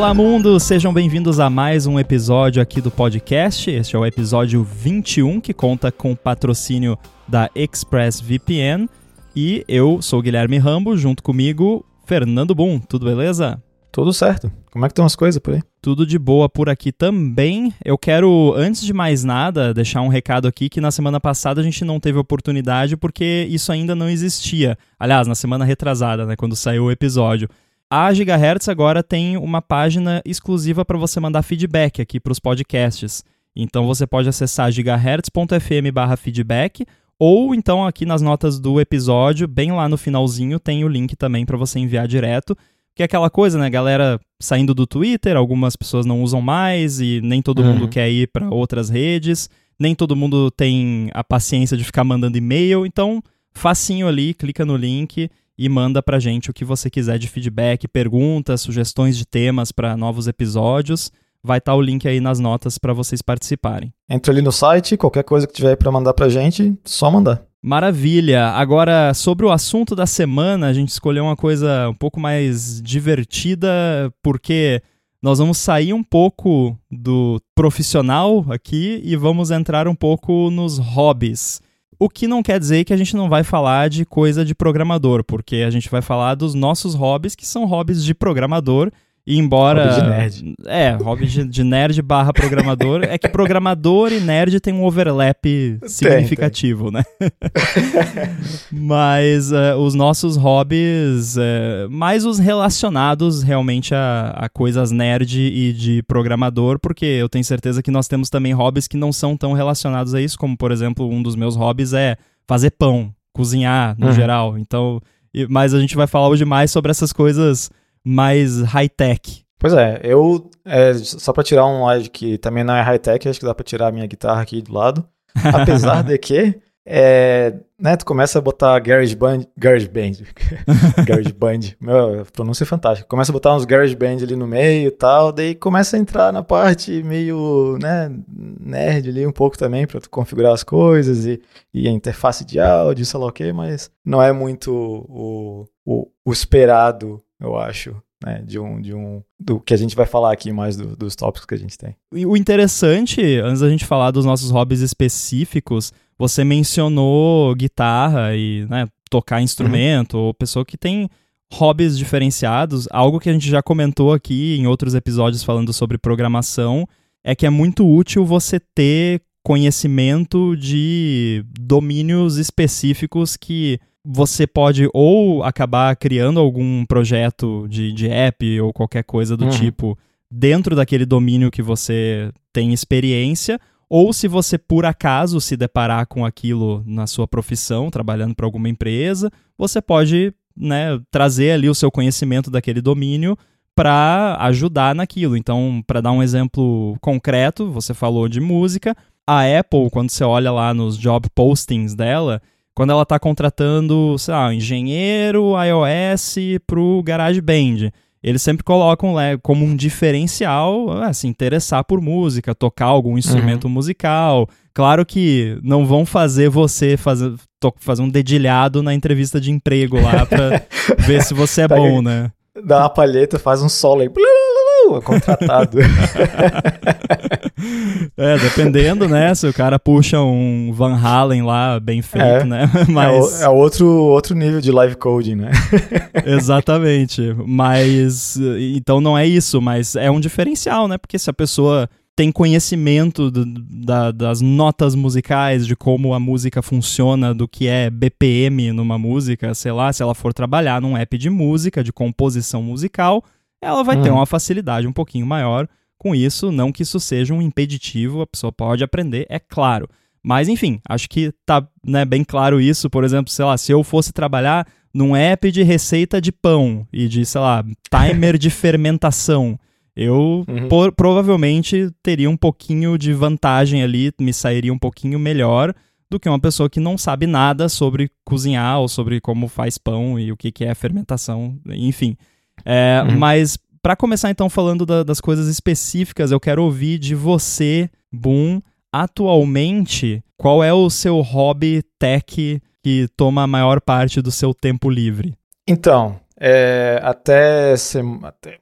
Olá, mundo! Sejam bem-vindos a mais um episódio aqui do podcast. Este é o episódio 21, que conta com o patrocínio da ExpressVPN. E eu sou o Guilherme Rambo, junto comigo, Fernando Boom. Tudo beleza? Tudo certo. Como é que estão as coisas por aí? Tudo de boa por aqui também. Eu quero, antes de mais nada, deixar um recado aqui que na semana passada a gente não teve oportunidade porque isso ainda não existia. Aliás, na semana retrasada, né, quando saiu o episódio. A Gigahertz agora tem uma página exclusiva para você mandar feedback aqui para os podcasts. Então você pode acessar gigahertz.fm/feedback ou então aqui nas notas do episódio, bem lá no finalzinho, tem o link também para você enviar direto. Que é aquela coisa, né, galera saindo do Twitter, algumas pessoas não usam mais e nem todo uhum. mundo quer ir para outras redes, nem todo mundo tem a paciência de ficar mandando e-mail, então facinho ali, clica no link e manda pra gente o que você quiser de feedback, perguntas, sugestões de temas para novos episódios. Vai estar tá o link aí nas notas para vocês participarem. Entra ali no site, qualquer coisa que tiver para mandar pra gente, só mandar. Maravilha! Agora, sobre o assunto da semana, a gente escolheu uma coisa um pouco mais divertida, porque nós vamos sair um pouco do profissional aqui e vamos entrar um pouco nos hobbies. O que não quer dizer que a gente não vai falar de coisa de programador, porque a gente vai falar dos nossos hobbies, que são hobbies de programador e embora. Hobby de nerd. É, hobby de, de nerd barra programador. é que programador e nerd tem um overlap significativo, tem, tem. né? Mas uh, os nossos hobbies, uh, mais os relacionados realmente a, a coisas nerd e de programador, porque eu tenho certeza que nós temos também hobbies que não são tão relacionados a isso, como por exemplo, um dos meus hobbies é fazer pão, cozinhar no uhum. geral. Então. Mas a gente vai falar hoje mais sobre essas coisas mais high-tech. Pois é, eu, é, só para tirar um lado que também não é high-tech, acho que dá para tirar a minha guitarra aqui do lado. Apesar de que, é, né, tu começa a botar Garage Band, Garage Band, Garage Band, meu, pronúncia é fantástica. Começa a botar uns Garage Band ali no meio e tal, daí começa a entrar na parte meio, né, nerd ali um pouco também para tu configurar as coisas e, e a interface de áudio, sei lá o que, mas não é muito o, o, o esperado eu acho, né, de um, de um, do que a gente vai falar aqui mais do, dos tópicos que a gente tem. E o interessante, antes da gente falar dos nossos hobbies específicos, você mencionou guitarra e, né, tocar instrumento, uhum. ou pessoa que tem hobbies diferenciados, algo que a gente já comentou aqui em outros episódios falando sobre programação, é que é muito útil você ter conhecimento de domínios específicos que você pode ou acabar criando algum projeto de, de app ou qualquer coisa do uhum. tipo dentro daquele domínio que você tem experiência, ou se você por acaso se deparar com aquilo na sua profissão, trabalhando para alguma empresa, você pode né, trazer ali o seu conhecimento daquele domínio para ajudar naquilo. Então, para dar um exemplo concreto, você falou de música. A Apple, quando você olha lá nos job postings dela, quando ela está contratando, sei lá, um engenheiro iOS para o GarageBand, eles sempre colocam como um diferencial ah, se interessar por música, tocar algum instrumento uhum. musical. Claro que não vão fazer você fazer, fazer um dedilhado na entrevista de emprego lá para ver se você é bom, né? Dá uma palheta, faz um solo aí contratado. é, dependendo, né? Se o cara puxa um Van Halen lá, bem feito, é, né? Mas... É, é, outro, outro nível de live coding, né? Exatamente. Mas, então não é isso, mas é um diferencial, né? Porque se a pessoa tem conhecimento do, da, das notas musicais, de como a música funciona, do que é BPM numa música, sei lá, se ela for trabalhar num app de música, de composição musical, ela vai ter hum. uma facilidade um pouquinho maior com isso. Não que isso seja um impeditivo, a pessoa pode aprender, é claro. Mas enfim, acho que tá né, bem claro isso. Por exemplo, sei lá, se eu fosse trabalhar num app de receita de pão e de, sei lá, timer de fermentação, eu uhum. por, provavelmente teria um pouquinho de vantagem ali, me sairia um pouquinho melhor do que uma pessoa que não sabe nada sobre cozinhar ou sobre como faz pão e o que, que é fermentação, enfim. É, uhum. Mas para começar então falando da, das coisas específicas, eu quero ouvir de você, Boom, atualmente, qual é o seu hobby tech que toma a maior parte do seu tempo livre? Então, é, até, até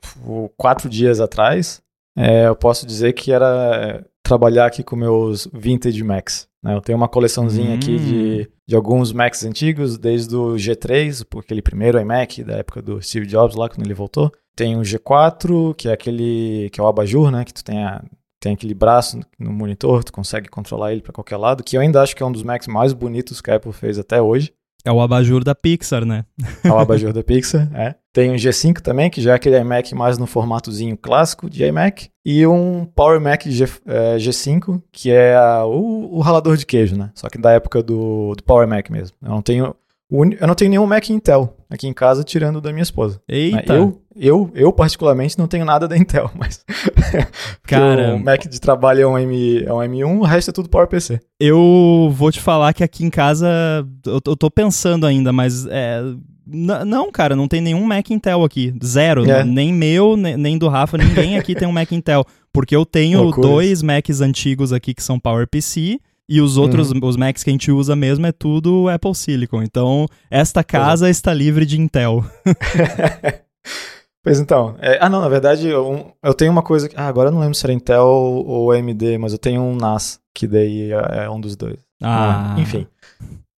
quatro dias atrás, é, eu posso dizer que era trabalhar aqui com meus vintage Macs. Né? Eu tenho uma coleçãozinha hum. aqui de, hum. de alguns Macs antigos, desde o G3, aquele primeiro iMac da época do Steve Jobs lá, quando ele voltou. Tem o G4, que é aquele que é o abajur, né? Que tu tem, a, tem aquele braço no monitor, tu consegue controlar ele para qualquer lado, que eu ainda acho que é um dos Macs mais bonitos que a Apple fez até hoje. É o abajur da Pixar, né? É o abajur da Pixar, é. Tem um G5 também, que já é aquele iMac mais no formatozinho clássico de iMac. E um Power Mac G, é, G5, que é a, o, o, ralador de queijo, né? Só que da época do, do Power Mac mesmo. Eu não tenho eu não tenho nenhum Mac Intel aqui em casa, tirando da minha esposa. Eita! Eu, eu, eu particularmente, não tenho nada da Intel, mas... Cara... o Mac de trabalho é um, M, é um M1, o resto é tudo PowerPC. Eu vou te falar que aqui em casa, eu, eu tô pensando ainda, mas... É, não, cara, não tem nenhum Mac Intel aqui. Zero. É. Nem meu, nem do Rafa, ninguém aqui tem um Mac Intel. Porque eu tenho Loucura. dois Macs antigos aqui que são PowerPC e os outros, uhum. os Macs que a gente usa mesmo é tudo Apple Silicon. Então, esta casa uhum. está livre de Intel. pois então. É, ah, não, na verdade, eu, eu tenho uma coisa. Ah, agora eu não lembro se era Intel ou AMD, mas eu tenho um NAS, que daí é, é um dos dois. Ah enfim.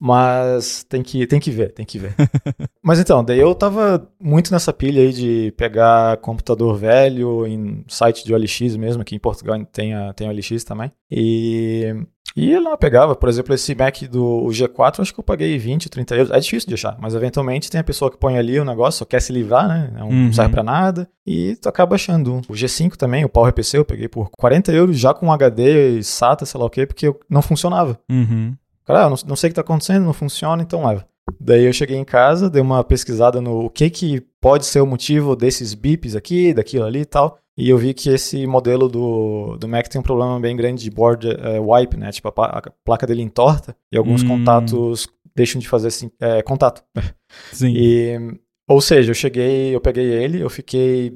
Mas tem que, tem que ver, tem que ver. Mas então, daí eu tava muito nessa pilha aí de pegar computador velho em site de OLX mesmo, aqui em Portugal tem, a, tem OLX também. E, e lá pegava, por exemplo, esse Mac do G4, acho que eu paguei 20, 30 euros. É difícil de achar, mas eventualmente tem a pessoa que põe ali o negócio, só quer se livrar, né? Não uhum. serve pra nada. E tu acaba achando. O G5 também, o PowerPC, eu peguei por 40 euros já com HD e SATA, sei lá o quê, porque não funcionava. Uhum. Cara, ah, não, não sei o que está acontecendo, não funciona, então leva. Daí eu cheguei em casa, dei uma pesquisada no o que, que pode ser o motivo desses bips aqui, daquilo ali e tal. E eu vi que esse modelo do, do Mac tem um problema bem grande de board é, wipe, né? Tipo, a, a, placa dele entorta e alguns hum. contatos deixam de fazer assim, é, contato. Sim. E, ou seja, eu cheguei, eu peguei ele, eu fiquei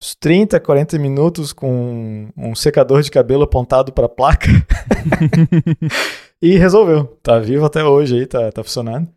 uns 30, 40 minutos com um secador de cabelo apontado para a placa. E resolveu. Tá vivo até hoje aí, tá, tá funcionando.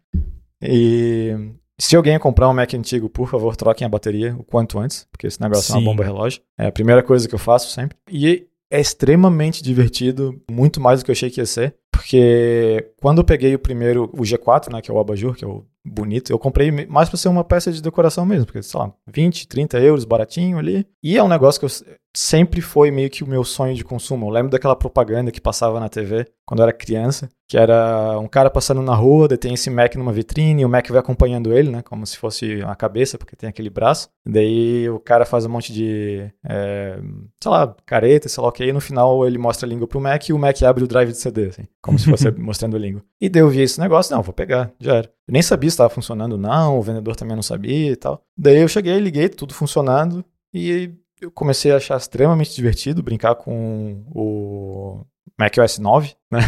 E se alguém comprar um Mac antigo, por favor, troquem a bateria o quanto antes, porque esse negócio Sim. é uma bomba relógio. É a primeira coisa que eu faço sempre. E é extremamente divertido, muito mais do que eu achei que ia ser, porque quando eu peguei o primeiro, o G4, né, que é o abajur, que é o bonito, eu comprei mais para ser uma peça de decoração mesmo, porque, sei lá, 20, 30 euros, baratinho ali. E é um negócio que eu sempre foi meio que o meu sonho de consumo. Eu lembro daquela propaganda que passava na TV quando eu era criança, que era um cara passando na rua, detém esse Mac numa vitrine, e o Mac vai acompanhando ele, né, como se fosse a cabeça, porque tem aquele braço. Daí o cara faz um monte de, é, sei lá, careta, sei lá o que, e no final ele mostra a língua pro Mac e o Mac abre o drive de CD, assim, como se fosse mostrando a língua. E daí eu vi esse negócio, não, vou pegar, já era. Eu nem sabia se estava funcionando não, o vendedor também não sabia e tal. Daí eu cheguei, liguei, tudo funcionando, e eu comecei a achar extremamente divertido brincar com o macOS 9, né?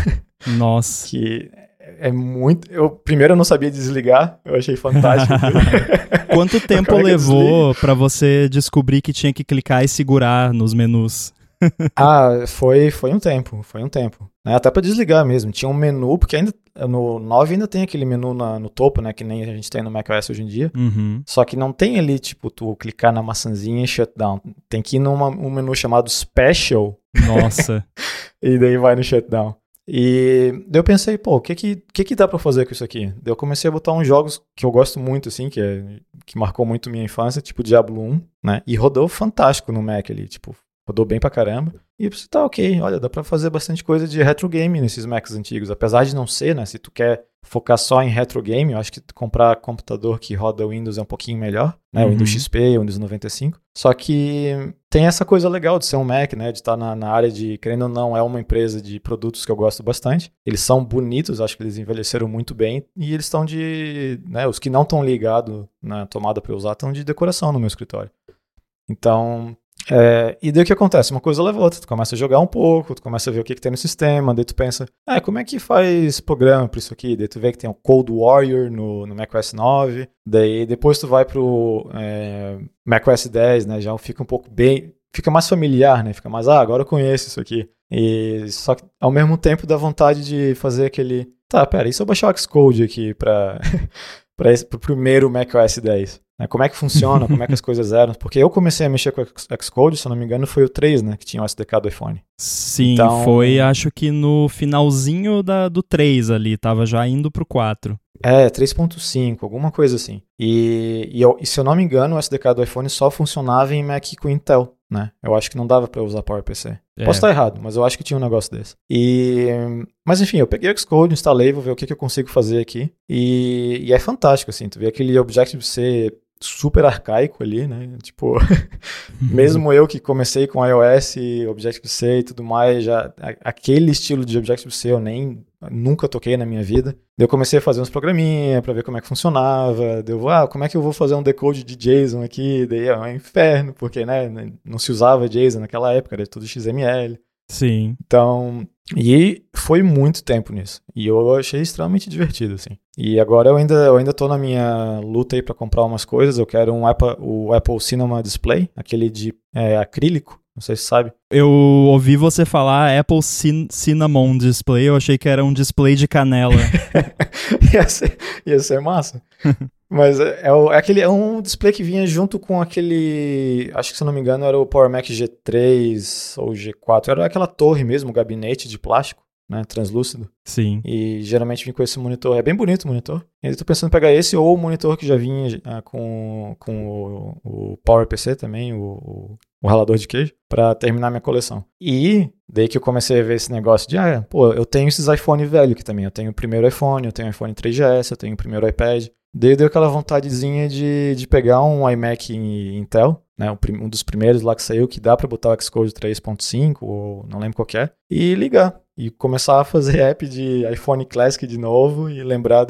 Nossa. que é muito. Eu primeiro eu não sabia desligar, eu achei fantástico. Quanto tempo levou para você descobrir que tinha que clicar e segurar nos menus? ah, foi, foi um tempo, foi um tempo. Né? Até para desligar mesmo. Tinha um menu, porque ainda no 9 ainda tem aquele menu na, no topo, né? Que nem a gente tem no macOS hoje em dia. Uhum. Só que não tem ali, tipo, tu clicar na maçãzinha e shutdown. Tem que ir num um menu chamado Special. Nossa. e daí vai no shutdown. E daí eu pensei, pô, o que que, que que dá pra fazer com isso aqui? Daí eu comecei a botar uns jogos que eu gosto muito, assim, que, é, que marcou muito minha infância, tipo Diablo 1, né? E rodou fantástico no Mac ali, tipo, rodou bem pra caramba. E você tá ok, olha, dá pra fazer bastante coisa de retro game nesses Macs antigos. Apesar de não ser, né? Se tu quer focar só em retro game, eu acho que comprar computador que roda Windows é um pouquinho melhor, né? Uhum. Windows XP, Windows 95. Só que tem essa coisa legal de ser um Mac, né? De estar tá na, na, área de, querendo ou não, é uma empresa de produtos que eu gosto bastante. Eles são bonitos, acho que eles envelheceram muito bem. E eles estão de. Né, os que não estão ligados na tomada para usar estão de decoração no meu escritório. Então, é, e daí o que acontece? Uma coisa leva a outra. Tu começa a jogar um pouco, tu começa a ver o que, que tem no sistema, daí tu pensa, ah, como é que faz programa para isso aqui? Daí tu vê que tem o Cold Warrior no, no macOS 9, daí depois tu vai pro é, macOS 10, né? Já fica um pouco bem. Fica mais familiar, né? Fica mais, ah, agora eu conheço isso aqui. E só que ao mesmo tempo dá vontade de fazer aquele. Tá, pera, e se eu baixar o Xcode aqui para para o primeiro macOS 10? Né? Como é que funciona, como é que as coisas eram. Porque eu comecei a mexer com Xcode, se eu não me engano, foi o 3, né? Que tinha o SDK do iPhone. Sim, então... foi acho que no finalzinho da, do 3 ali, tava já indo pro 4. É, 3.5, alguma coisa assim. E, e, eu, e, se eu não me engano, o SDK do iPhone só funcionava em Mac com Intel, né? Eu acho que não dava para usar PowerPC. É. Posso estar errado, mas eu acho que tinha um negócio desse. E, mas enfim, eu peguei o Xcode, instalei, vou ver o que, que eu consigo fazer aqui. E, e é fantástico, assim, tu vê aquele Objective-C super arcaico ali, né? Tipo, mesmo eu que comecei com iOS, Objective-C e tudo mais, já aquele estilo de Objective-C eu nem nunca toquei na minha vida. Eu comecei a fazer uns programinha para ver como é que funcionava. Deu, ah, como é que eu vou fazer um decode de JSON aqui? Daí é um inferno, porque né, não se usava JSON naquela época, era tudo XML. Sim. Então, e foi muito tempo nisso. E eu achei extremamente divertido, assim. E agora eu ainda, eu ainda tô na minha luta aí para comprar umas coisas. Eu quero um Apple, o Apple Cinema Display, aquele de é, acrílico. Não sei se sabe. Eu ouvi você falar Apple Cin Cinnamon Display, eu achei que era um display de canela. ia, ser, ia ser massa. Mas é, é, é, aquele, é um display que vinha junto com aquele. Acho que se não me engano era o Power Mac G3 ou G4. Era aquela torre mesmo, gabinete de plástico, né? Translúcido. Sim. E geralmente vem com esse monitor. É bem bonito o monitor. Eu tô pensando em pegar esse ou o monitor que já vinha ah, com, com o, o Power PC também, o, o, o ralador de queijo, para terminar minha coleção. E daí que eu comecei a ver esse negócio de, ah, pô, eu tenho esses iPhone velho aqui também. Eu tenho o primeiro iPhone, eu tenho o iPhone 3GS, eu tenho o primeiro iPad. Daí deu aquela vontadezinha de, de pegar um iMac Intel, né, um, dos primeiros lá que saiu, que dá para botar o Xcode 3.5, ou não lembro qual é, e ligar. E começar a fazer app de iPhone Classic de novo e lembrar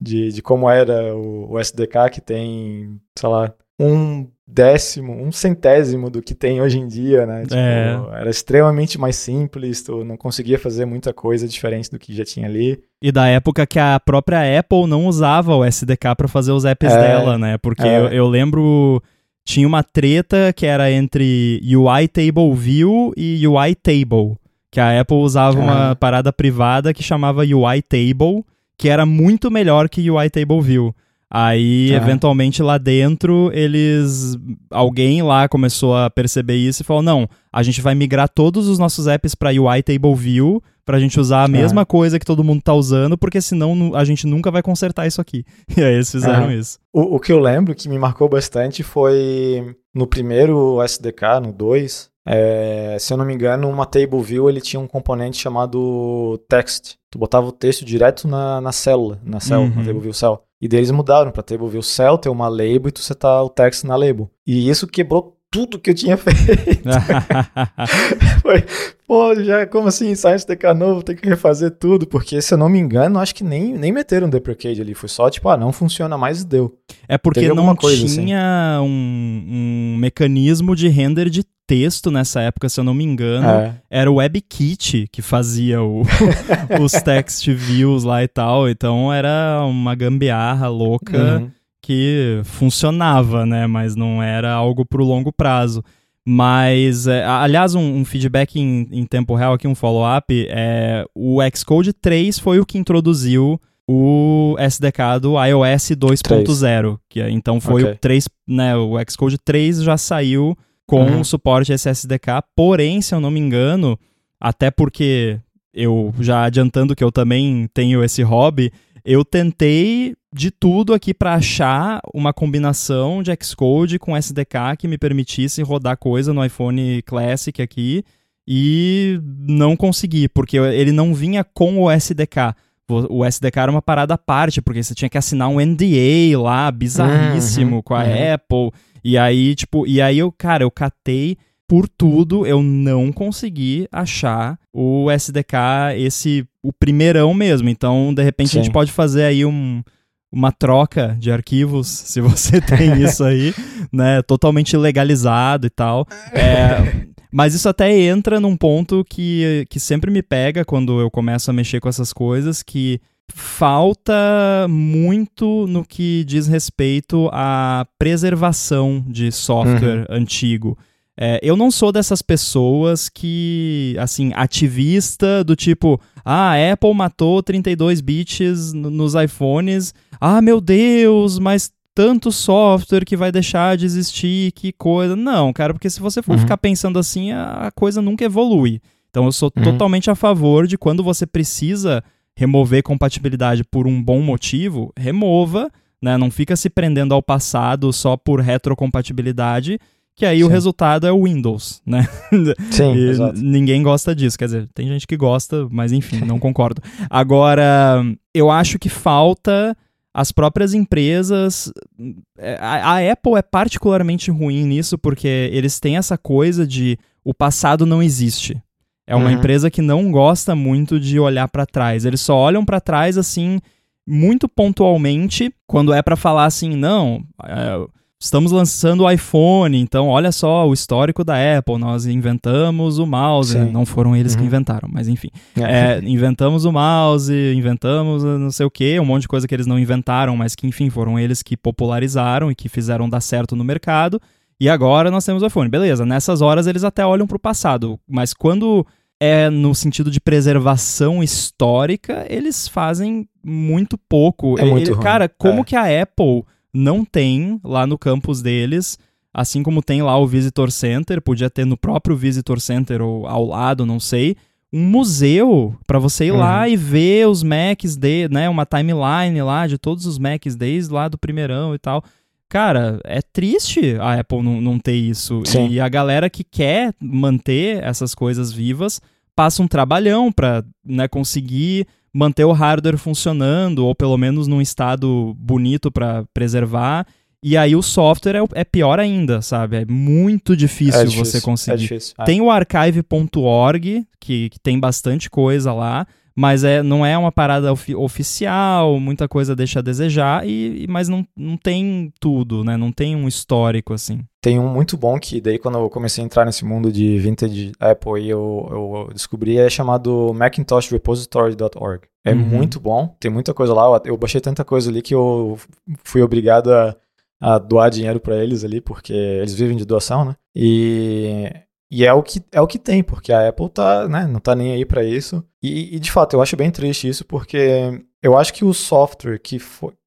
de, de como era o, o SDK que tem, sei lá, um décimo, um centésimo do que tem hoje em dia, né? Tipo, é. Era extremamente mais simples, tu não conseguia fazer muita coisa diferente do que já tinha ali. E da época que a própria Apple não usava o SDK para fazer os apps é. dela, né? Porque é. eu, eu, lembro tinha uma treta que era entre UI Table View e UI Table, que a Apple usava uma parada privada que chamava UI Table, que era muito melhor que UI Table View. Aí, ah. eventualmente, lá dentro, eles. Alguém lá começou a perceber isso e falou: não, a gente vai migrar todos os nossos apps para UI Table View, pra gente usar a ah. mesma coisa que todo mundo tá usando, porque senão a gente nunca vai consertar isso aqui. E aí eles fizeram ah. isso. O, o que eu lembro que me marcou bastante foi no primeiro SDK, no 2, é, se eu não me engano, uma table view ele tinha um componente chamado text. Tu botava o texto direto na, na célula, na cell, uhum. na table view cell. E daí eles mudaram para table view cell, ter uma label e tu setar o text na label. E isso quebrou tudo que eu tinha feito. Foi, pô, já como assim, Science DK novo, tem que refazer tudo, porque se eu não me engano, acho que nem, nem meteram deprecate ali, foi só tipo, ah, não funciona mais e deu. É porque não coisa, assim. tinha assim. um, um mecanismo de render de texto nessa época, se eu não me engano. É. Era o WebKit que fazia o, os text views lá e tal. Então era uma gambiarra louca uhum. que funcionava, né? Mas não era algo pro longo prazo. Mas, é, aliás, um, um feedback em, em, tempo real aqui, um follow-up, é, o Xcode 3 foi o que introduziu o SDK do iOS 2.0, que é, então foi okay. o 3, né, o Xcode 3 já saiu com uhum. suporte SSDK, porém, se eu não me engano, até porque eu já adiantando que eu também tenho esse hobby, eu tentei de tudo aqui para achar uma combinação de Xcode com SDK que me permitisse rodar coisa no iPhone Classic aqui e não consegui, porque ele não vinha com o SDK. O SDK era uma parada à parte, porque você tinha que assinar um NDA lá, bizarríssimo, uhum, com a uhum. Apple. E aí, tipo, e aí eu, cara, eu catei por tudo, eu não consegui achar o SDK, esse, o primeirão mesmo. Então, de repente, Sim. a gente pode fazer aí um, uma troca de arquivos, se você tem isso aí, né? Totalmente legalizado e tal. É, mas isso até entra num ponto que, que sempre me pega quando eu começo a mexer com essas coisas, que falta muito no que diz respeito à preservação de software uhum. antigo. É, eu não sou dessas pessoas que, assim, ativista do tipo, ah, a Apple matou 32 bits nos iPhones, ah, meu Deus, mas tanto software que vai deixar de existir, que coisa. Não, cara, porque se você for uhum. ficar pensando assim, a, coisa nunca evolui. Então eu sou uhum. totalmente a favor de quando você precisa remover compatibilidade por um bom motivo, remova, né? Não fica se prendendo ao passado só por retrocompatibilidade, que aí Sim. o resultado é o Windows, né? Sim, exato. Ninguém gosta disso, quer dizer, tem gente que gosta, mas enfim, não concordo. Agora, eu acho que falta as próprias empresas. É, a, a, Apple é particularmente ruim nisso porque eles têm essa coisa de o passado não existe. É uma uhum. empresa que não gosta muito de olhar para trás. Eles só olham para trás assim muito pontualmente quando é para falar assim, não, é, Estamos lançando o iPhone, então olha só o histórico da Apple. Nós inventamos o mouse. Sim. Não foram eles uhum. que inventaram, mas enfim. É. É, inventamos o mouse, inventamos não sei o que, um monte de coisa que eles não inventaram, mas que enfim foram eles que popularizaram e que fizeram dar certo no mercado. E agora nós temos o iPhone. Beleza, nessas horas eles até olham para o passado, mas quando é no sentido de preservação histórica, eles fazem muito pouco. É muito cara, como é. que a Apple não tem lá no campus deles, assim como tem lá o Visitor Center, podia ter no próprio Visitor Center ou ao lado, não sei, um museu para você ir uhum. lá e ver os Macs de, né, uma timeline lá de todos os Macs desde lá do primeirão e tal. Cara, é triste a Apple não, não ter isso. Sim. E a galera que quer manter essas coisas vivas passa um trabalhão para né, conseguir manter o hardware funcionando, ou pelo menos num estado bonito para preservar. E aí o software é, é, pior ainda, sabe? É muito difícil, é difícil você conseguir. É difícil. É. Tem o archive.org, que, que tem bastante coisa lá, mas é, não é uma parada ofi oficial, muita coisa deixa a desejar, e, mas não, não tem tudo, né? Não tem um histórico assim. Tem um muito bom que daí quando eu comecei a entrar nesse mundo de vintage Apple eu, eu descobri, é chamado MacintosRepository.org. É uhum. muito bom, tem muita coisa lá, eu baixei tanta coisa ali que eu fui obrigado a, a doar dinheiro para eles ali, porque eles vivem de doação, né? E e é o que é o que tem, porque a Apple tá, né, não tá nem aí para isso. E, e, de fato, eu acho bem triste isso, porque eu acho que o software que,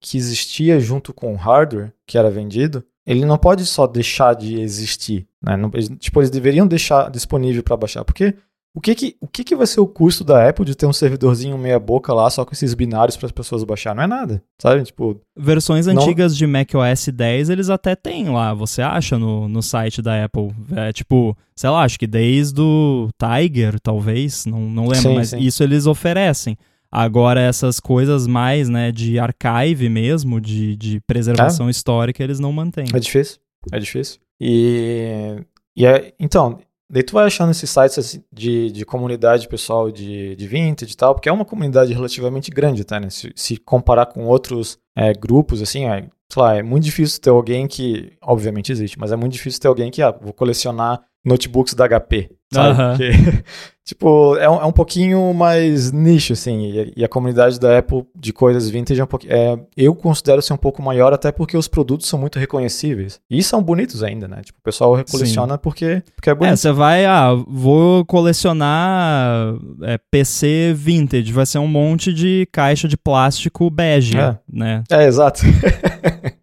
que existia junto com o hardware que era vendido, ele não pode só deixar de existir. Né? Não, tipo, eles deveriam deixar disponível para baixar, porque o que que, o que que vai ser o custo da Apple de ter um servidorzinho meia boca lá só com esses binários para as pessoas baixar? Não é nada, sabe? Tipo, versões não... antigas de macOS 10 eles até têm lá, você acha no, no site da Apple. É tipo, sei lá, acho que desde o Tiger, talvez, não, não lembro, sim, mas sim. isso eles oferecem. Agora, essas coisas mais, né, de archive mesmo, de, de preservação é. histórica, eles não mantêm. É difícil, é difícil. E, e é, então, Daí tu vai achando esses sites assim, de, de comunidade pessoal de, de vintage e tal, porque é uma comunidade relativamente grande, tá, né? Se, se comparar com outros é, grupos, assim, é, sei lá, é muito difícil ter alguém que, obviamente existe, mas é muito difícil ter alguém que, ah, vou colecionar notebooks da HP, sabe? Uhum. Porque, tipo, é um, é um pouquinho mais nicho, assim, e, e, a comunidade da Apple de coisas vintage é um pouquinho, é, eu considero ser um pouco maior até porque os produtos são muito reconhecíveis. E são bonitos ainda, né? Tipo, o pessoal coleciona porque, porque é bonito. É, você vai, ah, vou colecionar é, PC vintage, vai ser um monte de caixa de plástico bege, é. né? É, exato.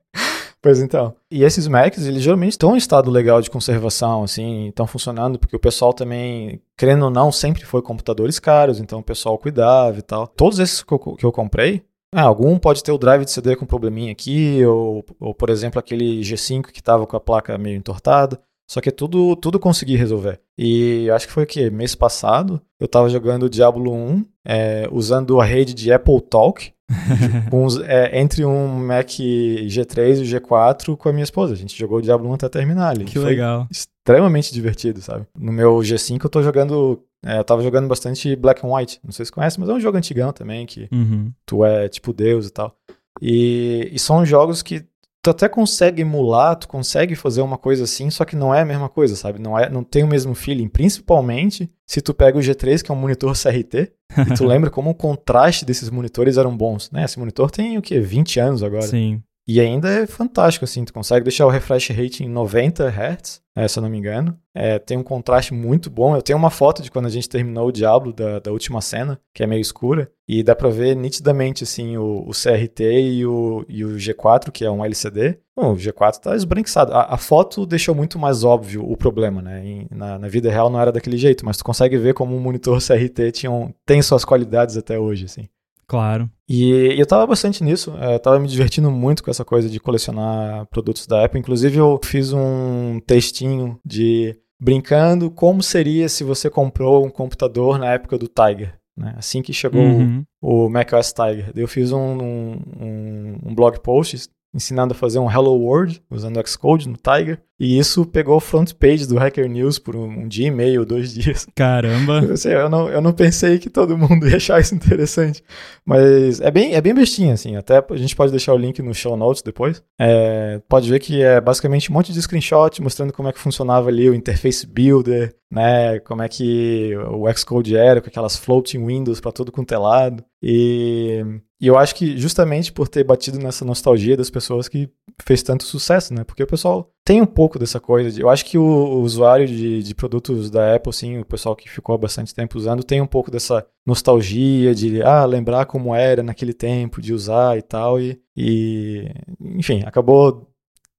Pois então. E esses Macs, eles geralmente estão em estado legal de conservação, assim, estão funcionando, porque o pessoal também, querendo ou não, sempre foi computadores caros, então o pessoal cuidava e tal. Todos esses que eu, que eu comprei, ah, algum pode ter o drive de CD com probleminha aqui, ou, ou por exemplo aquele G5 que estava com a placa meio entortada. Só que tudo, tudo consegui resolver. E acho que foi o quê? Mês passado, eu estava jogando Diablo 1, é, usando a rede de Apple Talk, é, entre um Mac G3 e o G4 com a minha esposa. A gente jogou o Diablo 1 até terminar ali. Que Foi legal. Extremamente divertido, sabe? No meu G5 eu tô jogando. É, eu tava jogando bastante Black and White. Não sei se conhece, mas é um jogo antigão também, que uhum. tu é tipo Deus e tal. E, e são jogos que tu até consegue emular, tu consegue fazer uma coisa assim, só que não é a mesma coisa, sabe? Não, é, não tem o mesmo feeling. Principalmente se tu pega o G3, que é um monitor CRT, e tu lembra como o contraste desses monitores eram bons, né? Esse monitor tem o quê? 20 anos agora. Sim. E ainda é fantástico, assim, tu consegue deixar o refresh rate em 90 Hz, é, se eu não me engano. É, tem um contraste muito bom. Eu tenho uma foto de quando a gente terminou o Diablo da, da última cena, que é meio escura, e dá pra ver nitidamente, assim, o, o CRT e o, e o G4, que é um LCD. Bom, o G4 tá esbranquiçado. A, a foto deixou muito mais óbvio o problema, né? Em, na, na, vida real não era daquele jeito, mas tu consegue ver como um monitor CRT tinha um, tem suas qualidades até hoje, assim. Claro. E, eu tava bastante nisso, eu tava me divertindo muito com essa coisa de colecionar produtos da Apple. Inclusive, eu fiz um textinho de brincando como seria se você comprou um computador na época do Tiger. Né? Assim que chegou uhum. o, o macOS Tiger. Eu fiz um, um, um blog post ensinando a fazer um Hello World usando Xcode no Tiger. E isso pegou o front page do Hacker News por um, dia e meio, dois dias. Caramba! Eu, sei, eu, não, eu não pensei que todo mundo ia achar isso interessante. Mas é bem, é bem bestinha, assim. Até a gente pode deixar o link no show notes depois. É, pode ver que é basicamente um monte de screenshot mostrando como é que funcionava ali o Interface Builder, né? Como é que o Xcode era, com aquelas floating windows para todo quanto é lado. E, e eu acho que justamente por ter batido nessa nostalgia das pessoas que fez tanto sucesso, né? Porque o pessoal tem um pouco dessa coisa. De, eu acho que o, o usuário de, de, produtos da Apple, sim, o pessoal que ficou há bastante tempo usando, tem um pouco dessa nostalgia de, ah, lembrar como era naquele tempo, de usar e tal. E, e enfim, acabou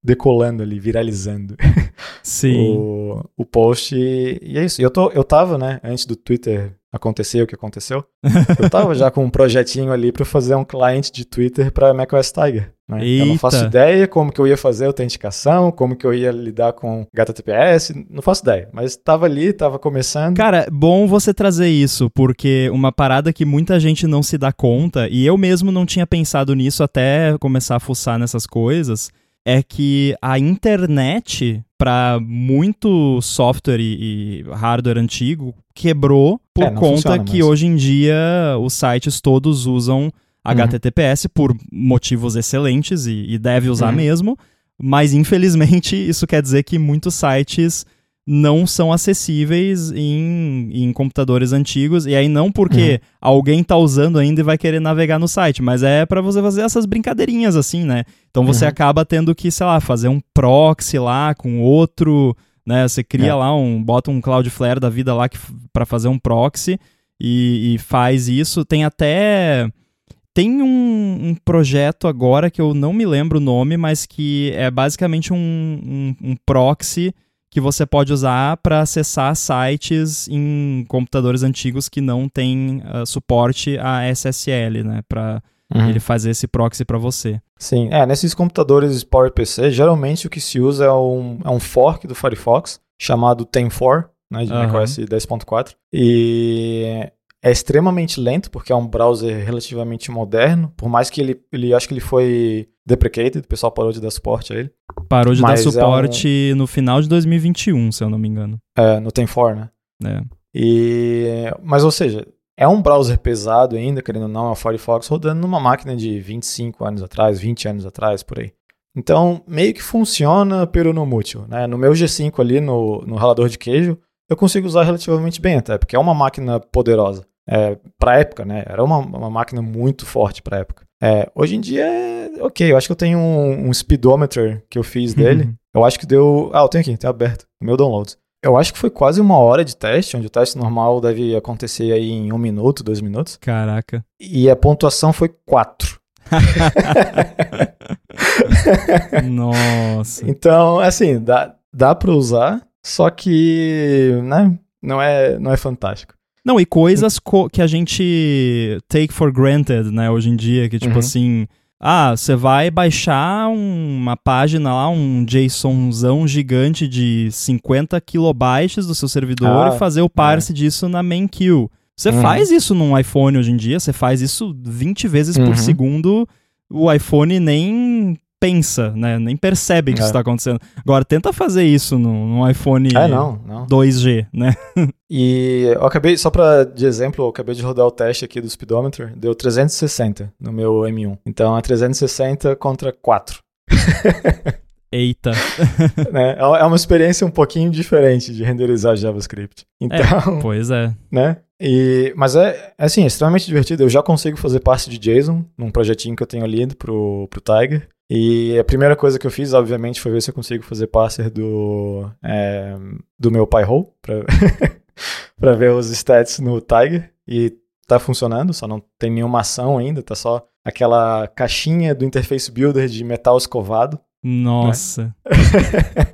decolando ali, viralizando. Sim. o, o post. E, e é isso. Eu, tô, eu tava, né, antes do Twitter acontecer o que aconteceu, eu tava já com um projetinho ali para fazer um cliente de Twitter para macOS Tiger. Né? Eu não faço ideia como que eu ia fazer a autenticação, como que eu ia lidar com HTTPS, não faço ideia. Mas estava ali, estava começando. Cara, bom você trazer isso, porque uma parada que muita gente não se dá conta, e eu mesmo não tinha pensado nisso até começar a fuçar nessas coisas, é que a internet, para muito software e, e, hardware antigo, quebrou por é, conta que hoje em dia os sites todos usam HTTPS uhum. por motivos excelentes e, e deve usar uhum. mesmo, mas infelizmente isso quer dizer que muitos sites não são acessíveis em, em computadores antigos. E aí não porque uhum. alguém está usando ainda e vai querer navegar no site, mas é para você fazer essas brincadeirinhas assim, né? Então você uhum. acaba tendo que, sei lá, fazer um proxy lá com outro, né? Você cria é. lá um, bota um Cloudflare da vida lá para fazer um proxy e, e, faz isso. Tem até tem um, um, projeto agora que eu não me lembro o nome, mas que é basicamente um, um, um proxy que você pode usar para acessar sites em computadores antigos que não têm uh, suporte a SSL, né? Para uhum. ele fazer esse proxy para você. Sim, é, nesses computadores PowerPC, geralmente o que se usa é um, é um fork do Firefox, chamado Tem4, né, de uhum. macOS 10.4. E é extremamente lento, porque é um browser relativamente moderno, por mais que ele, ele acho que ele foi deprecated, o pessoal parou de dar suporte a ele. Parou de Mas dar suporte é um... no final de 2021, se eu não me engano. É, no Tem4, né? É. E... Mas, ou seja, é um browser pesado ainda, querendo ou não, é o Firefox rodando numa máquina de 25 anos atrás, 20 anos atrás, por aí. Então, meio que funciona pelo no mútil, né? No meu G5 ali, no, no ralador de queijo, eu consigo usar relativamente bem até, porque é uma máquina poderosa é, para época, né? Era uma, uma máquina muito forte para época. É, hoje em dia é ok, eu acho que eu tenho um, um speedometer que eu fiz uhum. dele. Eu acho que deu. Ah, eu tenho aqui, tem aberto, o meu downloads. Eu acho que foi quase uma hora de teste, onde o teste normal deve acontecer aí em um minuto, dois minutos. Caraca. E a pontuação foi quatro. Nossa. Então, assim, dá, dá pra usar, só que, né, não é, não é fantástico. Não, e coisas co que a gente take for granted, né, hoje em dia, que tipo uhum. assim, ah, você vai baixar uma página lá, um JSONzão gigante de 50 kilobytes do seu servidor ah, e fazer o parse é. disso na main queue. Você uhum. faz isso num iPhone hoje em dia, você faz isso 20 vezes uhum. por segundo, o iPhone nem pensa, né? Nem percebe que é. isso está acontecendo. Agora, tenta fazer isso no, no iPhone é, não, não. 2G, né? E eu acabei, só para de exemplo, eu acabei de rodar o teste aqui do speedometer, deu 360 no meu M1. Então é 360 contra 4. Eita. né? É uma experiência um pouquinho diferente de renderizar JavaScript. Então, é, pois é. Né? E, mas é, é assim, é extremamente divertido. Eu já consigo fazer parte de JSON num projetinho que eu tenho lido pro, pro Tiger. E a primeira coisa que eu fiz, obviamente, foi ver se eu consigo fazer parser do, é, do meu Pi-hole para ver os stats no Tiger. E tá funcionando, só não tem nenhuma ação ainda, tá só aquela caixinha do Interface Builder de metal escovado. Nossa. Né?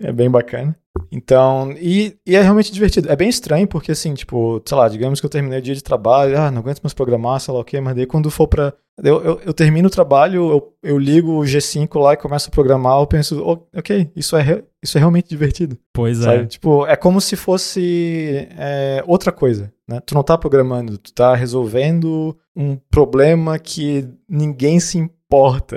é bem bacana. Então, e, e, é realmente divertido. É bem estranho, porque assim, tipo, sei lá, digamos que eu terminei o dia de trabalho, ah, não aguento mais programar, sei lá o quê, mas daí quando for pra. Eu, eu, eu termino o trabalho, eu, eu ligo o G5 lá e começo a programar, eu penso, oh, ok, isso é, isso é realmente divertido. Pois sabe? é. Tipo, é como se fosse é, outra coisa, né? Tu não tá programando, tu tá resolvendo um problema que ninguém se importa.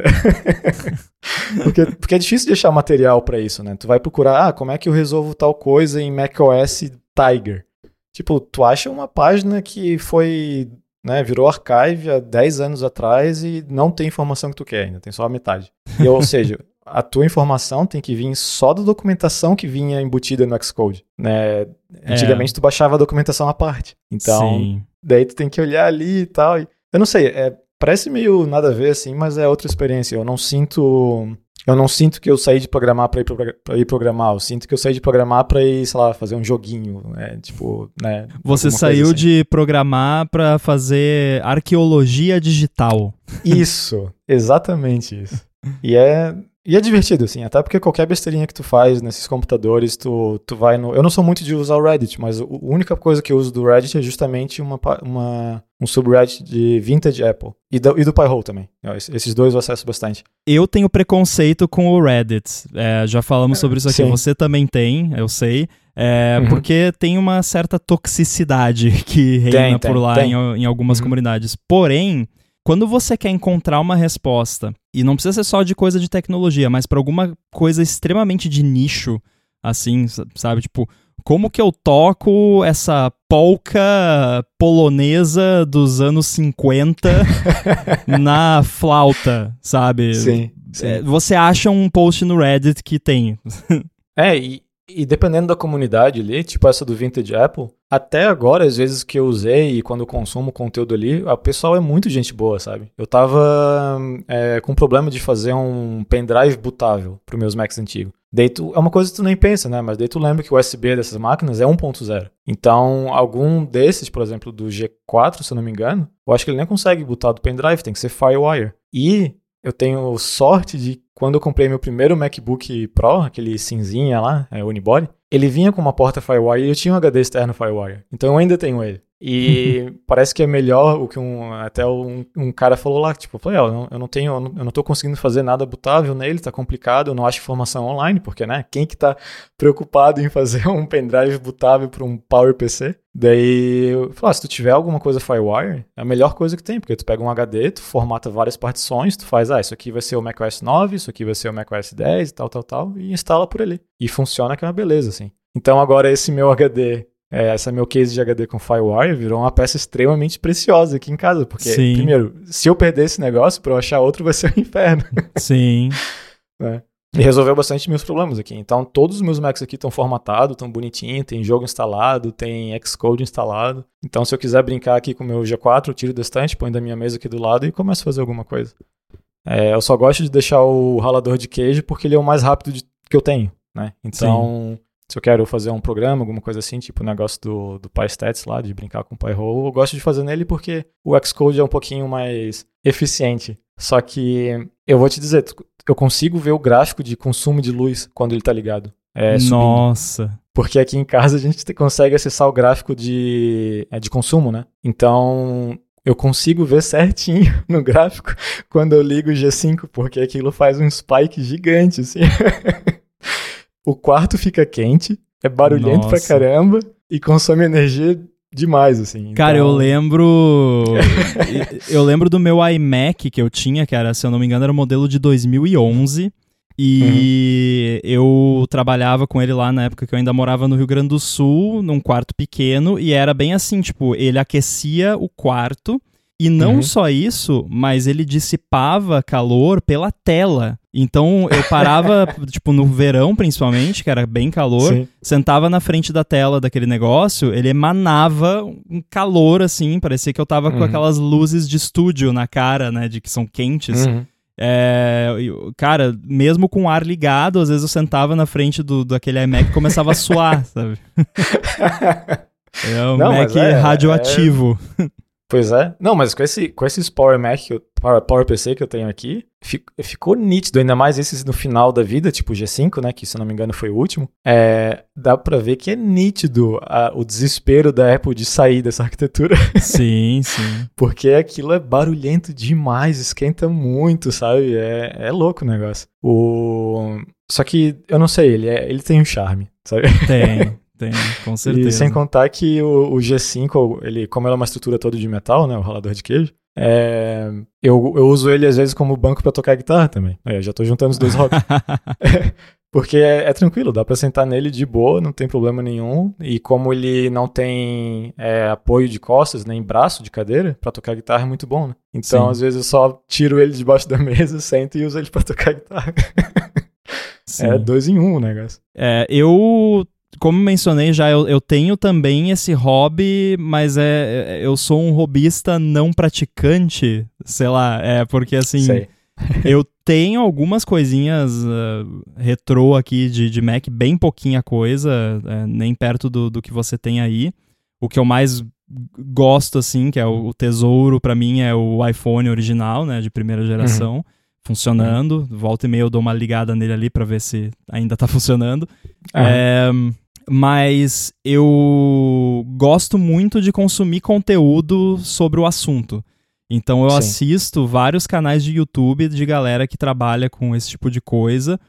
porque, porque é difícil deixar material para isso, né? Tu vai procurar, ah, como é que eu resolvo tal coisa em macOS Tiger? Tipo, tu acha uma página que foi, né, virou archive há 10 anos atrás e não tem informação que tu quer ainda, tem só a metade. E, ou seja, a tua informação tem que vir só da documentação que vinha embutida no Xcode, né? É. Antigamente tu baixava a documentação à parte. Então, Sim. daí tu tem que olhar ali e tal. E, eu não sei, é, Parece meio nada a ver, assim, mas é outra experiência. Eu não sinto. Eu não sinto que eu saí de programar para ir, pra ir programar. Eu sinto que eu saí de programar para ir, sei lá, fazer um joguinho. É, tipo, né? Você saiu assim. de programar para fazer arqueologia digital. Isso, exatamente isso. E é, e é divertido, assim, até porque qualquer besteirinha que tu faz nesses computadores, tu, tu vai no. Eu não sou muito de usar o Reddit, mas a única coisa que eu uso do Reddit é justamente uma, uma, um subreddit de vintage Apple. E do, e do Pi-hole também. Esses dois eu acesso bastante. Eu tenho preconceito com o Reddit. É, já falamos sobre isso aqui. Sim. Você também tem, eu sei. É, uhum. Porque tem uma certa toxicidade que reina tem, por lá tem. Em, em, algumas uhum. comunidades. Porém quando você quer encontrar uma resposta, e não precisa ser só de coisa de tecnologia, mas para alguma coisa extremamente de nicho, assim, sabe? Tipo, como que eu toco essa polca polonesa dos anos 50 na flauta, sabe? Sim. sim. É, você acha um post no Reddit que tem. é, e, e dependendo da comunidade ali, tipo essa do Vintage Apple, até agora, às vezes que eu usei e quando eu consumo conteúdo ali, o pessoal é muito gente boa, sabe? Eu tava é, com problema de fazer um pendrive bootável para meus Macs antigos. Daí tu, é uma coisa que tu nem pensa, né? Mas daí tu lembra que o USB dessas máquinas é 1.0. Então, algum desses, por exemplo, do G4, se eu não me engano, eu acho que ele nem consegue botar do pendrive, tem que ser Firewire. E eu tenho sorte de quando eu comprei meu primeiro MacBook Pro, aquele cinzinha lá, é, Unibody, ele vinha com uma porta Firewire e eu tinha um HD externo Firewire. Então eu ainda tenho ele. E parece que é melhor o que um. Até um, um cara falou lá, tipo, eu falei, ó, eu não, eu não tenho, eu não, eu não tô conseguindo fazer nada botável nele, tá complicado, eu não acho informação online, porque, né? Quem que tá preocupado em fazer um pendrive botável para um Power PC? Daí eu falei, ah, se tu tiver alguma coisa Firewire, é a melhor coisa que tem, porque tu pega um HD, tu formata várias partições, tu faz, ah, isso aqui vai ser o macOS 9, isso aqui vai ser o macOS 10 e tal, tal, tal, e instala por ali. E funciona que é uma beleza, assim. Então agora esse meu HD é, essa meu case de HD com Firewire virou uma peça extremamente preciosa aqui em casa. Porque, Sim. primeiro, se eu perder esse negócio, para eu achar outro vai ser um inferno. Sim. é. E resolveu bastante meus problemas aqui. Então, todos os meus Macs aqui estão formatados, estão bonitinhos, tem jogo instalado, tem Xcode instalado. Então, se eu quiser brincar aqui com o meu G4, eu tiro da estante, põe da minha mesa aqui do lado e começo a fazer alguma coisa. É, eu só gosto de deixar o ralador de queijo porque ele é o mais rápido de, que eu tenho, né? Então, Sim se eu quero fazer um programa, alguma coisa assim, tipo o negócio do, do PyStats lá, de brincar com o PyHole, eu gosto de fazer nele porque o Xcode é um pouquinho mais eficiente. Só que eu vou te dizer, eu consigo ver o gráfico de consumo de luz quando ele tá ligado. É, Nossa! Porque aqui em casa a gente consegue acessar o gráfico de, é, de consumo, né? Então, eu consigo ver certinho no gráfico quando eu ligo o G5, porque aquilo faz um spike gigante, assim. o quarto fica quente, é barulhento Nossa. pra caramba e consome energia demais, assim. Cara, então... eu lembro. eu lembro do meu iMac que eu tinha, que era, se eu não me engano, era o modelo de 2011. E uhum. eu trabalhava com ele lá na época que eu ainda morava no Rio Grande do Sul, num quarto pequeno, e era bem assim, tipo, ele aquecia o quarto e não uhum. só isso, mas ele dissipava calor pela tela. Então eu parava, tipo, no verão principalmente, que era bem calor, Sim. sentava na frente da tela daquele negócio, ele emanava um calor assim, parecia que eu tava uhum. com aquelas luzes de estúdio na cara, né, de que são quentes. Uhum. É, cara, mesmo com o ar ligado, às vezes eu sentava na frente do, daquele iMac e começava a suar, sabe? é um Não, Mac é, radioativo. É... Pois é. Não, mas com, esse, com esses Power Mac, Power, Power PC que eu tenho aqui, fico, ficou nítido, ainda mais esses no final da vida, tipo o G5, né, que se não me engano foi o último. É, dá pra ver que é nítido a, o desespero da Apple de sair dessa arquitetura. Sim, sim. Porque aquilo é barulhento demais, esquenta muito, sabe? É, é louco o negócio. O... Só que, eu não sei, ele, é, ele tem um charme, sabe? Tem. Tem, com certeza. E sem contar que o, o, G5, ele, como ele é uma estrutura toda de metal, né, o ralador de queijo, é, eu, eu uso ele às vezes como banco para tocar guitarra também. Eu já tô juntando os dois hobbies. porque é, é, tranquilo, dá para sentar nele de boa, não tem problema nenhum. E como ele não tem é, apoio de costas, nem braço de cadeira, para tocar guitarra é muito bom, né? Então, Sim. às vezes eu só tiro ele debaixo da mesa, sento e uso ele para tocar guitarra. Sim. É dois em um o negócio. É, eu como mencionei já, eu, eu, tenho também esse hobby, mas é, é eu sou um hobbyista não praticante, sei lá, é porque assim. Sei. eu tenho algumas coisinhas uh, retrô aqui de, de Mac, bem pouquinha coisa, é, nem perto do, do que você tem aí. O que eu mais gosto, assim, que é o, o tesouro para mim, é o iPhone original, né, de primeira geração, uhum. funcionando. Uhum. Volta e meia eu dou uma ligada nele ali para ver se ainda tá funcionando. Uhum. É, mas eu gosto muito de consumir conteúdo sobre o assunto. Então eu Sim. assisto vários canais de YouTube de galera que trabalha com esse tipo de coisa.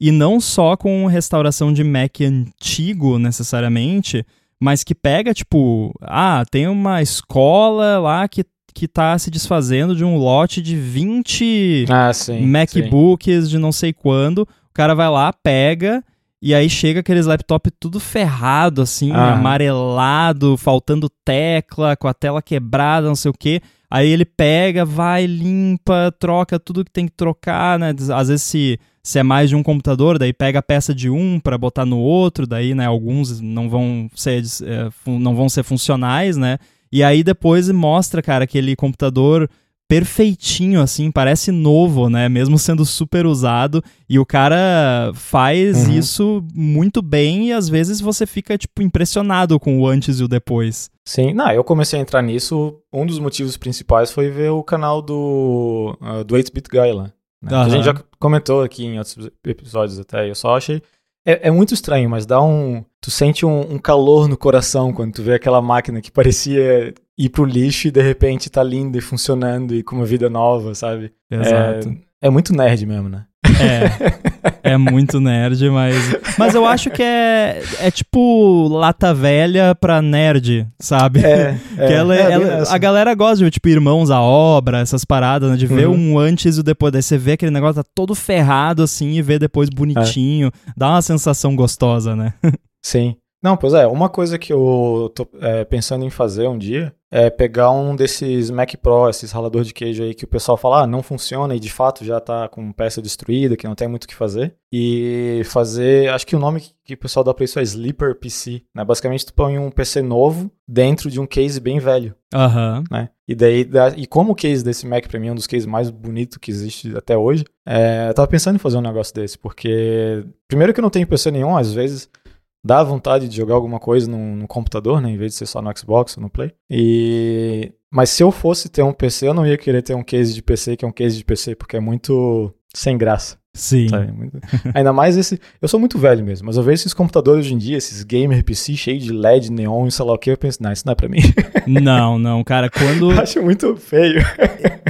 E não só com restauração de Mac antigo, necessariamente, mas que pega, tipo, ah, tem uma escola lá que, que tá se desfazendo de um lote de 20 ah, sim, MacBooks sim. de não sei quando. O cara vai lá, pega e aí chega aqueles laptop tudo ferrado, assim, ah. amarelado, faltando tecla, com a tela quebrada, não sei o quê. Aí ele pega, vai, limpa, troca tudo que tem que trocar, né? Às vezes se, se é mais de um computador, daí pega a peça de um para botar no outro, daí, né, alguns não vão ser, é, não vão ser funcionais, né? E aí depois mostra, cara, aquele computador perfeitinho, assim, parece novo, né? Mesmo sendo super usado. E o cara faz uhum. isso muito bem e às vezes você fica, tipo, impressionado com o antes e o depois. Sim, não, eu comecei a entrar nisso. Um dos motivos principais foi ver o canal do, uh, do 8-Bit Guy lá. Né? Uhum. A gente já comentou aqui em outros episódios até. Eu só achei. É, é muito estranho, mas dá um. Tu sente um, um calor no coração quando tu vê aquela máquina que parecia ir pro lixo e de repente tá linda e funcionando e com uma vida nova, sabe? Exato. É, é muito nerd mesmo, né? É, é muito nerd, mas. Mas eu acho que é, é tipo lata velha pra nerd, sabe? É. é que ela, é, ela a galera gosta de tipo, irmãos à obra, essas paradas, né? De ver uhum. um antes e o depois. Daí você vê aquele negócio tá todo ferrado assim e ver depois bonitinho. Dá uma sensação gostosa, né? Sim. Não, pois é, uma coisa que eu tô é, pensando em fazer um dia é pegar um desses Mac Pro, esses ralador de queijo aí que o pessoal fala, ah, não funciona e de fato já tá com peça destruída, que não tem muito o que fazer. E fazer, acho que o nome que o pessoal dá pra isso é Sleeper PC, né? Basicamente tu põe um PC novo dentro de um case bem velho. Aham. Uhum. Né? E daí, e como o case desse Mac pra mim é um dos cases mais bonitos que existe até hoje, é, eu tava pensando em fazer um negócio desse, porque primeiro que eu não tenho PC nenhum, às vezes dá vontade de jogar alguma coisa no, no, computador, né, em vez de ser só no Xbox ou no Play. E mas se eu fosse ter um PC, eu não ia querer ter um case de PC que é um case de PC, porque é muito sem graça. Sim. Ainda mais esse. Eu sou muito velho mesmo, mas eu vejo esses computadores hoje em dia, esses gamer PC cheios de LED, neon e sei lá o que, eu penso, não, isso não é pra mim. Não, não, cara, quando. acho muito feio.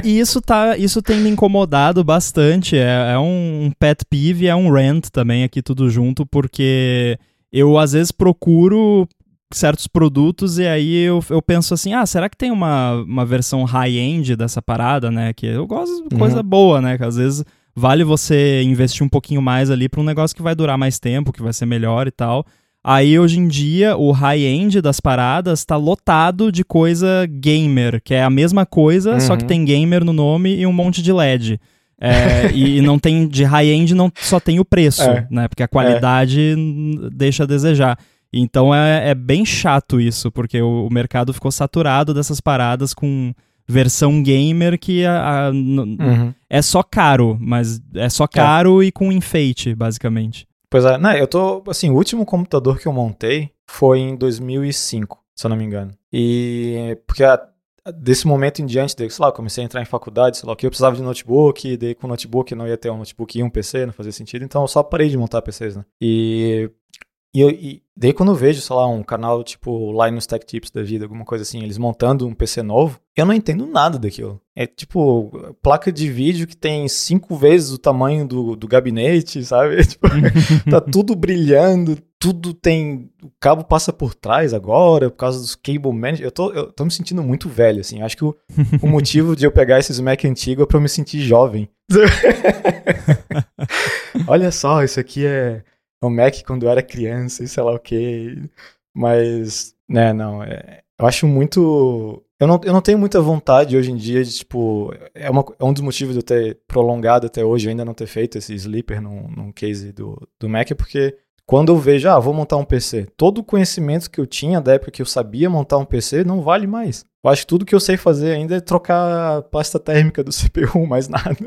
E isso, tá, isso tem me incomodado bastante. É, é um pet peeve, é um rant também aqui tudo junto, porque eu às vezes procuro certos produtos e aí eu, eu penso assim, ah, será que tem uma, uma versão high-end dessa parada, né? Que eu gosto de coisa uhum. boa, né? Que às vezes vale você investir um pouquinho mais ali para um negócio que vai durar mais tempo, que vai ser melhor e tal. Aí hoje em dia o high-end das paradas está lotado de coisa gamer, que é a mesma coisa, uhum. só que uhum. tem gamer no nome e um monte de LED. É, e não tem de high-end, não só tem o preço, é. né? Porque a qualidade é. deixa a desejar. Então é, é bem chato isso, porque o, o, mercado ficou saturado dessas paradas com versão gamer que a, a uhum. é só caro, mas é só é. caro e com enfeite, basicamente. Pois é, né, eu tô, assim, o último computador que eu montei foi em 2005, se eu não me engano. E porque a, desse momento em diante, sei lá, comecei a entrar em faculdade, sei lá, que eu precisava de notebook, daí com notebook não ia ter um notebook e um PC, não fazia sentido, então eu só parei de montar PCs, né? E e, eu, e daí quando eu vejo, sei lá, um canal tipo Linus Tech Tips da vida, alguma coisa assim, eles montando um PC novo, eu não entendo nada daquilo. É tipo placa de vídeo que tem cinco vezes o tamanho do, do gabinete, sabe? Tipo, tá tudo brilhando, tudo tem. O cabo passa por trás agora, por causa dos cable managers. Eu tô, eu tô me sentindo muito velho, assim. Acho que o, o motivo de eu pegar esses Mac antigos é pra eu me sentir jovem. Olha só, isso aqui é o Mac quando eu era criança e sei lá o que. Mas, né, não. É, eu acho muito. Eu não, eu não tenho muita vontade hoje em dia de, tipo. É, uma, é um dos motivos de eu ter prolongado até hoje, ainda não ter feito esse sleeper num, num case do, do Mac, porque quando eu vejo, ah, vou montar um PC, todo o conhecimento que eu tinha da época que eu sabia montar um PC não vale mais. Eu acho que tudo que eu sei fazer ainda é trocar a pasta térmica do CPU, mais nada.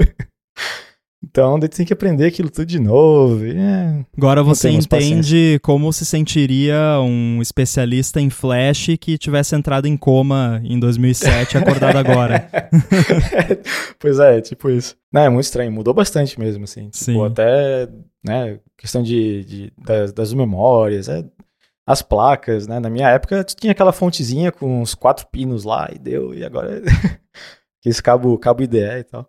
Então, daí tem que aprender aquilo tudo de novo. É, Agora você entende como se sentiria um especialista em Flash que tivesse entrado em coma em 2007 e acordado agora. pois é, tipo isso. Não, é muito estranho, mudou bastante mesmo, assim. Tipo, Sim. até, né, questão de, de das, das, memórias, é, as placas, né? Na minha época tinha aquela fontezinha com uns quatro pinos lá e deu, e agora... esse cabo, cabo IDE e tal.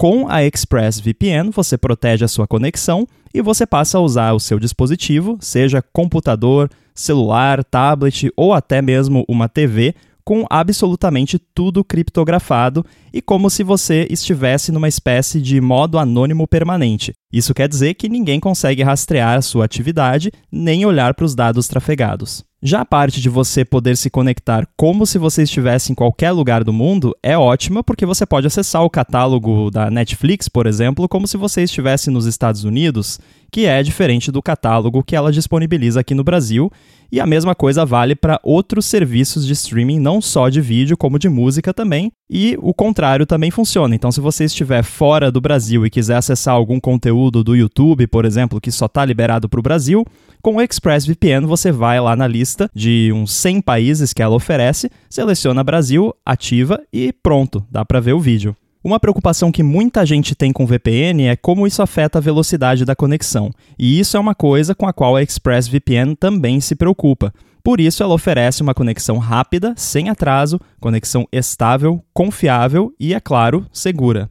Com a ExpressVPN, você protege a sua conexão e você passa a usar o seu dispositivo, seja computador, celular, tablet ou até mesmo uma TV, com absolutamente tudo criptografado e como se você estivesse numa espécie de modo anônimo permanente. Isso quer dizer que ninguém consegue rastrear a sua atividade nem olhar para os dados trafegados. Já a parte de você poder se conectar como se você estivesse em qualquer lugar do mundo é ótima porque você pode acessar o catálogo da Netflix, por exemplo, como se você estivesse nos Estados Unidos, que é diferente do catálogo que ela disponibiliza aqui no Brasil. E a mesma coisa vale para outros serviços de streaming, não só de vídeo, como de música também. E o contrário também funciona. Então, se você estiver fora do Brasil e quiser acessar algum conteúdo do YouTube, por exemplo, que só está liberado para o Brasil, com o ExpressVPN você vai lá na lista de uns 100 países que ela oferece, seleciona Brasil, ativa e pronto, dá para ver o vídeo. Uma preocupação que muita gente tem com VPN é como isso afeta a velocidade da conexão, e isso é uma coisa com a qual a ExpressVPN também se preocupa. Por isso, ela oferece uma conexão rápida, sem atraso, conexão estável, confiável e, é claro, segura.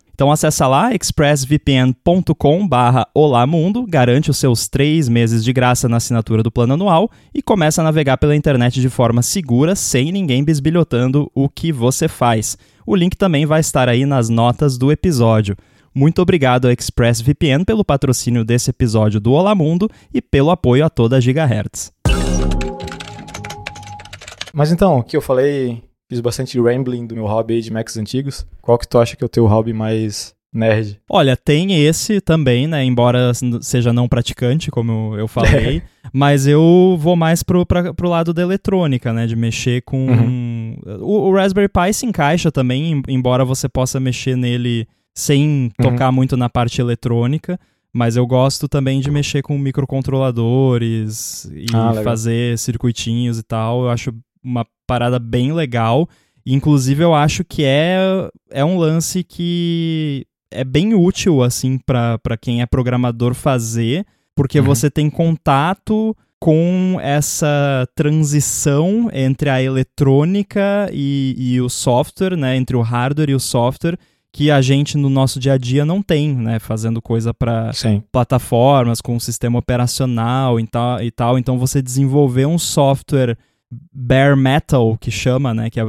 Então acessa lá expressvpn.com barra garante os seus três meses de graça na assinatura do plano anual e começa a navegar pela internet de forma segura, sem ninguém bisbilhotando o que você faz. O link também vai estar aí nas notas do episódio. Muito obrigado a ExpressVPN pelo patrocínio desse episódio do Olá Mundo e pelo apoio a toda a Gigahertz. Mas então, o que eu falei Fiz bastante rambling do meu hobby de Macs antigos. Qual que tu acha que é o teu hobby mais nerd? Olha, tem esse também, né? Embora seja não praticante, como eu falei. mas eu vou mais pro, pra, pro lado da eletrônica, né? De mexer com. Uhum. O, o, Raspberry Pi se encaixa também, embora você possa mexer nele sem uhum. tocar muito na parte eletrônica. Mas eu gosto também de mexer com microcontroladores e ah, fazer circuitinhos e tal. Eu acho uma parada bem legal. Inclusive, eu acho que é, é um lance que é bem útil, assim, para quem é programador fazer, porque uhum. você tem contato com essa transição entre a eletrônica e, e, o software, né, entre o hardware e o software, que a gente no nosso dia a dia não tem, né, fazendo coisa para plataformas com sistema operacional e tal, e tal. Então você desenvolver um software bare metal que chama, né, que, é,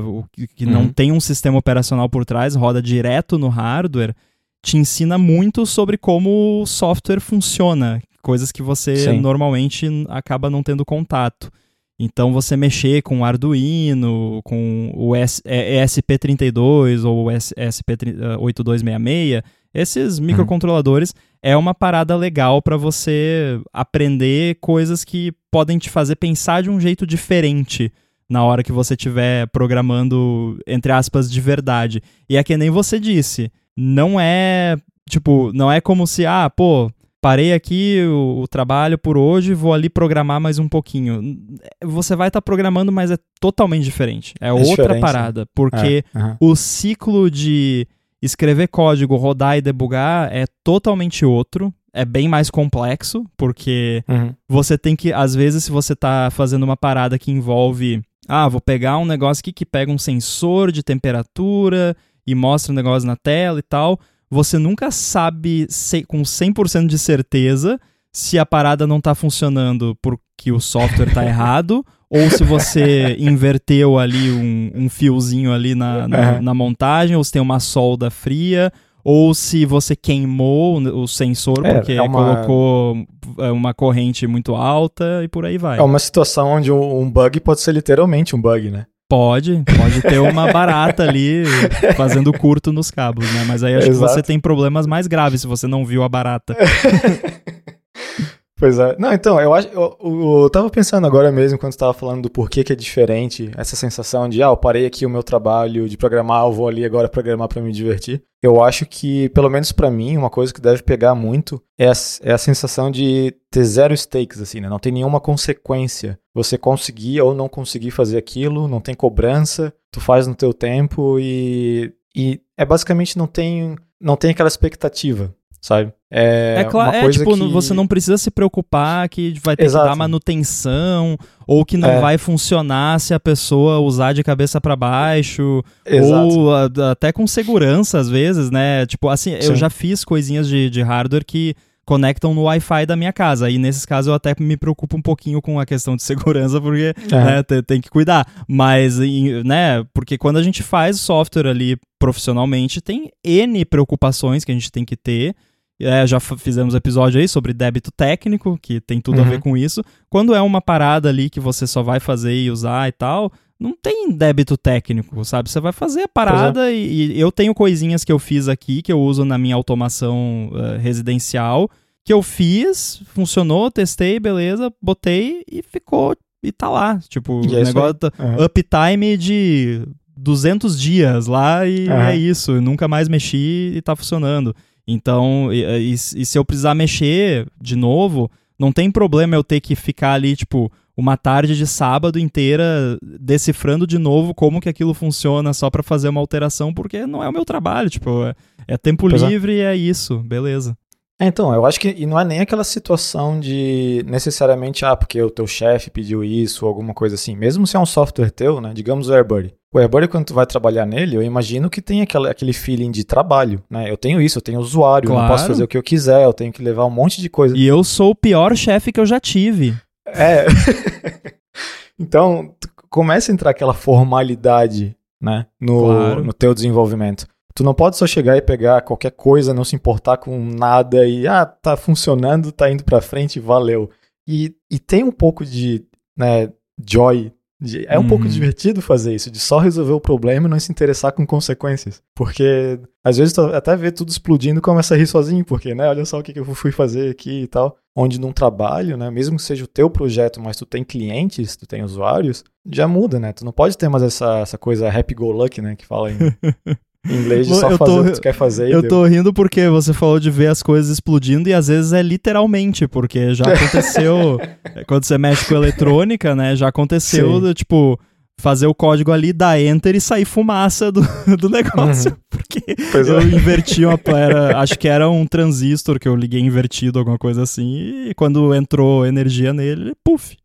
que uhum. não tem um sistema operacional por trás, roda direto no hardware, te ensina muito sobre como o software funciona, coisas que você Sim. normalmente acaba não tendo contato. Então você mexer com o Arduino, com o ESP32 ou o ESP8266, esses uhum. microcontroladores é uma parada legal para você aprender coisas que podem te fazer pensar de um jeito diferente na hora que você estiver programando, entre aspas, de verdade. E é que nem você disse, não é, tipo, não é como se, ah, pô, parei aqui o, o, trabalho por hoje, vou ali programar mais um pouquinho. Você vai estar tá programando, mas é totalmente diferente. É, é outra parada, porque é, uhum. o ciclo de escrever código, rodar e debugar é totalmente outro. É bem mais complexo, porque uhum. você tem que, às vezes, se você está fazendo uma parada que envolve. Ah, vou pegar um negócio aqui que pega um sensor de temperatura e mostra um negócio na tela e tal você nunca sabe com 100% de certeza se a parada não está funcionando porque o software está errado ou se você inverteu ali um, um fiozinho ali na, na, na, montagem, ou se tem uma solda fria, ou se você queimou o sensor é, porque é uma... colocou é, uma corrente muito alta e por aí vai. É uma situação onde um bug pode ser literalmente um bug, né? Pode, pode ter uma barata ali fazendo curto nos cabos, né? Mas aí acho Exato. que você tem problemas mais graves se você não viu a barata. Pois é. Não, então, eu acho. Eu, eu, eu tava pensando agora mesmo, quando você tava falando do porquê que é diferente, essa sensação de, ah, eu parei aqui o meu trabalho de programar, eu vou ali agora programar para me divertir. Eu acho que, pelo menos para mim, uma coisa que deve pegar muito é a, é a sensação de ter zero stakes, assim, né? Não tem nenhuma consequência. Você conseguir ou não conseguir fazer aquilo, não tem cobrança, tu faz no teu tempo e. E é basicamente não tem, não tem aquela expectativa sabe? É, é claro, é tipo, que... você não precisa se preocupar que vai ter Exato. que dar manutenção ou que não é. vai funcionar se a pessoa usar de cabeça para baixo Exato. ou a, até com segurança às vezes, né? Tipo, assim, Sim. eu já fiz coisinhas de, de hardware que conectam no Wi-Fi da minha casa. E nesses casos eu até me preocupo um pouquinho com a questão de segurança, porque é. né, tem, tem, que cuidar. Mas, né, porque quando a gente faz software ali profissionalmente, tem N preocupações que a gente tem que ter. É, já fizemos episódio aí sobre débito técnico, que tem tudo uhum. a ver uhum. com isso. Quando é uma parada ali que você só vai fazer e usar e tal, não tem débito técnico, sabe? Você vai fazer a parada é. e, e, eu tenho coisinhas que eu fiz aqui, que eu uso na minha automação uh, residencial, que eu fiz, funcionou, testei, beleza, botei e ficou, e tá lá. Tipo, o é negócio uhum. uptime de 200 dias lá e uhum. é isso, nunca mais mexi e tá funcionando. Então, e, e, e, se eu precisar mexer de novo, não tem problema eu ter que ficar ali, tipo, uma tarde de sábado inteira decifrando de novo como que aquilo funciona só para fazer uma alteração, porque não é o meu trabalho, tipo, é, é tempo pois é. livre é. e é isso, beleza. É, então, eu acho que e não é nem aquela situação de necessariamente, ah, porque o teu chefe pediu isso ou alguma coisa assim. Mesmo se é um software teu, né? Digamos o AirBuddy. O AirBuddy, quando tu vai trabalhar nele, eu imagino que tem aquele, aquele feeling de trabalho, né? Eu tenho isso, eu tenho usuário, claro. eu não posso fazer o que eu quiser, eu tenho que levar um monte de coisa. E eu sou o pior chefe que eu já tive. É. então, começa a entrar aquela formalidade, né? No, claro. no teu desenvolvimento. Tu não pode só chegar e pegar qualquer coisa, não se importar com nada e, ah, tá funcionando, tá indo pra frente, valeu. E, e tem um pouco de, né, joy. É um uhum. pouco divertido fazer isso, de só resolver o problema e não se interessar com consequências. Porque às vezes tu até vê tudo explodindo e começa a rir sozinho, porque, né, olha só o que, que eu fui fazer aqui e tal. Onde num trabalho, né, mesmo que seja o teu projeto, mas tu tem clientes, tu tem usuários, já muda, né? Tu não pode ter mais essa, essa coisa happy go lucky, né, que fala em em inglês de só eu fazer tô, o que tu quer fazer. Eu deu. tô rindo porque você falou de ver as coisas explodindo e às vezes é literalmente, porque já aconteceu. quando você mexe com eletrônica, né? Já aconteceu, do, tipo, fazer o código ali, dar enter e sair fumaça do, do negócio. Uhum. Porque pois eu é. inverti uma. Era, acho que era um transistor que eu liguei invertido, alguma coisa assim, e quando entrou energia nele, puf.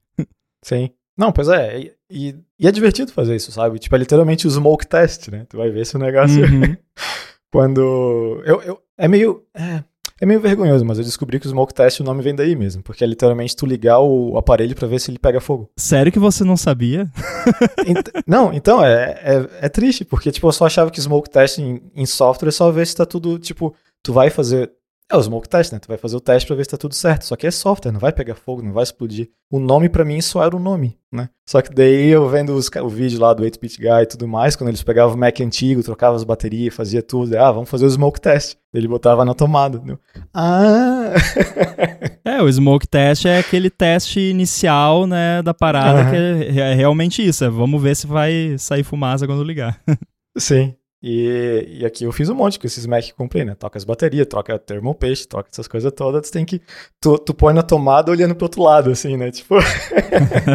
Sim. Não, pois é. E, e, e, é divertido fazer isso, sabe? Tipo, é literalmente o smoke test, né? Tu vai ver se o negócio. Uhum. Quando. Eu, eu, é meio. É, é meio vergonhoso, mas eu descobri que o smoke test o nome vem daí mesmo, porque é literalmente tu ligar o aparelho para ver se ele pega fogo. Sério que você não sabia? Ent não, então é, é, é, triste, porque tipo, eu só achava que smoke test em, em software é só ver se tá tudo, tipo, tu vai fazer é o smoke test, né? Tu vai fazer o teste para ver se tá tudo certo. Só que é software, não vai pegar fogo, não vai explodir. O nome para mim só era o nome, né? Só que daí eu vendo os, o vídeo lá do 8-bit guy e tudo mais, quando eles pegavam o Mac antigo, trocavam as baterias, fazia tudo, ah, vamos fazer o smoke test. Ele botava na tomada. Né? Ah! é, o smoke test é aquele teste inicial, né, da parada uhum. que é, é realmente isso, é vamos ver se vai sair fumaça quando ligar. Sim. E, e, aqui eu fiz um monte com esses Mac que comprei, né? Toca as baterias, troca termopaste, troca essas coisas todas. Tu tem que. Tu, tu põe na tomada olhando pro outro lado, assim, né? Tipo.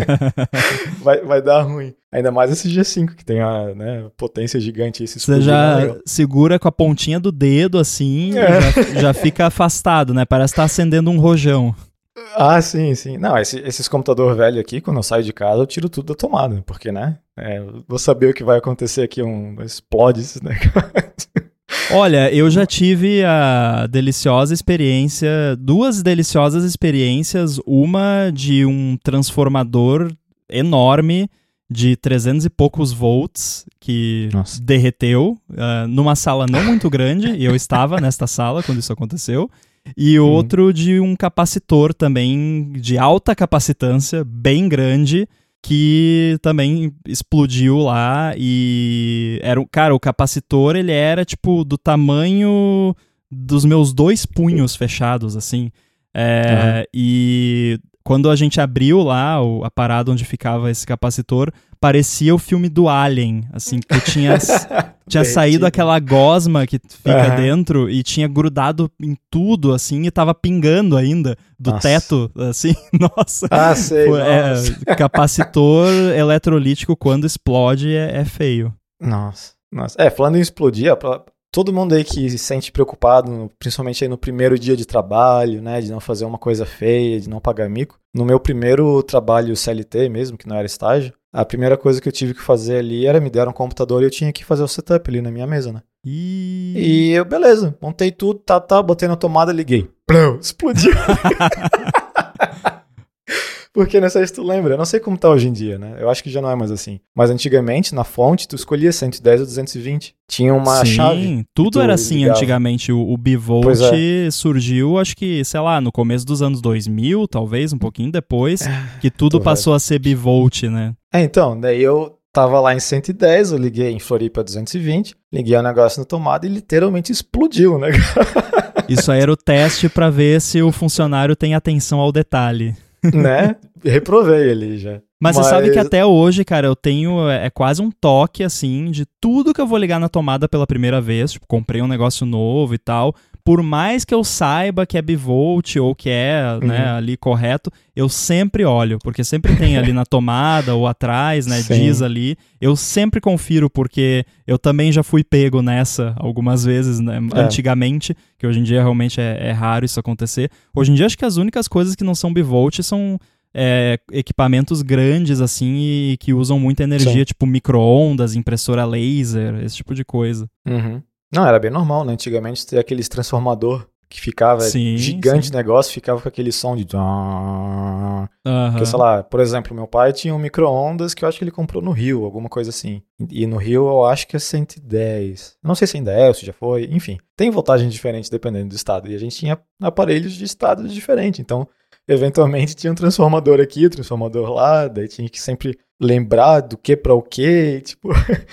vai, vai dar ruim. Ainda mais esse G5, que tem a né, potência gigante. Esse Você já segura com a pontinha do dedo, assim, é. já, já fica afastado, né? Parece estar tá acendendo um rojão. Ah, sim, sim. Não, esse, esses computador velho aqui, quando eu saio de casa, eu tiro tudo da tomada, porque, né? É, vou saber o que vai acontecer aqui, um explode esses negócios. Olha, eu já tive a deliciosa experiência, duas deliciosas experiências, uma de um transformador enorme de 300 e poucos volts que Nossa. derreteu uh, numa sala não muito grande, e eu estava nesta sala quando isso aconteceu e uhum. outro de um capacitor também de alta capacitância, bem grande, que também explodiu lá e era cara, o capacitor ele era tipo do tamanho dos meus dois punhos fechados assim. É, uhum. E quando a gente abriu lá a parada onde ficava esse capacitor, parecia o filme do Alien, assim, que tinha, tinha saído aquela gosma que fica uhum. dentro e tinha grudado em tudo, assim, e tava pingando ainda do nossa. teto, assim, nossa. Ah, sei, é, capacitor eletrolítico, quando explode, é, é, feio. Nossa, nossa. É, falando em explodir, todo mundo aí que se sente preocupado, principalmente aí no primeiro dia de trabalho, né, de não fazer uma coisa feia, de não pagar mico. No meu primeiro trabalho CLT mesmo, que não era estágio, a primeira coisa que eu tive que fazer ali era me deram um computador e eu tinha que fazer o setup ali na minha mesa, né? E, e eu, beleza, montei tudo, tá, tá, botei na tomada, liguei. Plum, explodiu. Porque não sei se tu lembra, eu não sei como tá hoje em dia, né? Eu acho que já não é mais assim. Mas antigamente, na fonte, tu escolhia 110 ou 220. Tinha uma Sim, chave. Sim, tudo era assim ligava. antigamente. O, o bivolt é. surgiu, acho que, sei lá, no começo dos anos 2000, talvez, um pouquinho depois, é, que tudo passou velho. a ser bivolt, né? É, então, daí eu tava lá em 110, eu liguei em Floripa 220, liguei o negócio na tomada e literalmente explodiu, né? Isso aí era o teste para ver se o funcionário tem atenção ao detalhe né? Reprovei ali já. Mas, Mas, você sabe que até hoje, cara, eu tenho. É, é quase um toque, assim, de tudo que eu vou ligar na tomada pela primeira vez. Tipo, comprei um negócio novo e tal por mais que eu saiba que é bivolt ou que é né, uhum. né, ali correto, eu sempre olho, porque sempre tem ali na tomada ou atrás, né, Sim. diz ali. Eu sempre confiro, porque eu também já fui pego nessa algumas vezes, né, é. antigamente, que hoje em dia realmente é, é, raro isso acontecer. Hoje em dia acho que as únicas coisas que não são bivolt são é, equipamentos grandes assim e que usam muita energia, Sim. tipo micro-ondas, impressora laser, esse tipo de coisa. Uhum. Não, era bem normal, né? Antigamente ter aqueles transformador que ficava sim, gigante sim. negócio, ficava com aquele som de. Uhum. Porque, sei lá, por exemplo, meu pai tinha um micro-ondas que eu acho que ele comprou no Rio, alguma coisa assim. E no Rio eu acho que é 110. Não sei se ainda é, ou se já foi, enfim. Tem voltagem diferente dependendo do estado. E a gente tinha aparelhos de estados diferentes. Então, eventualmente tinha um transformador aqui, um transformador lá, daí tinha que sempre lembrar do que para o que, tipo.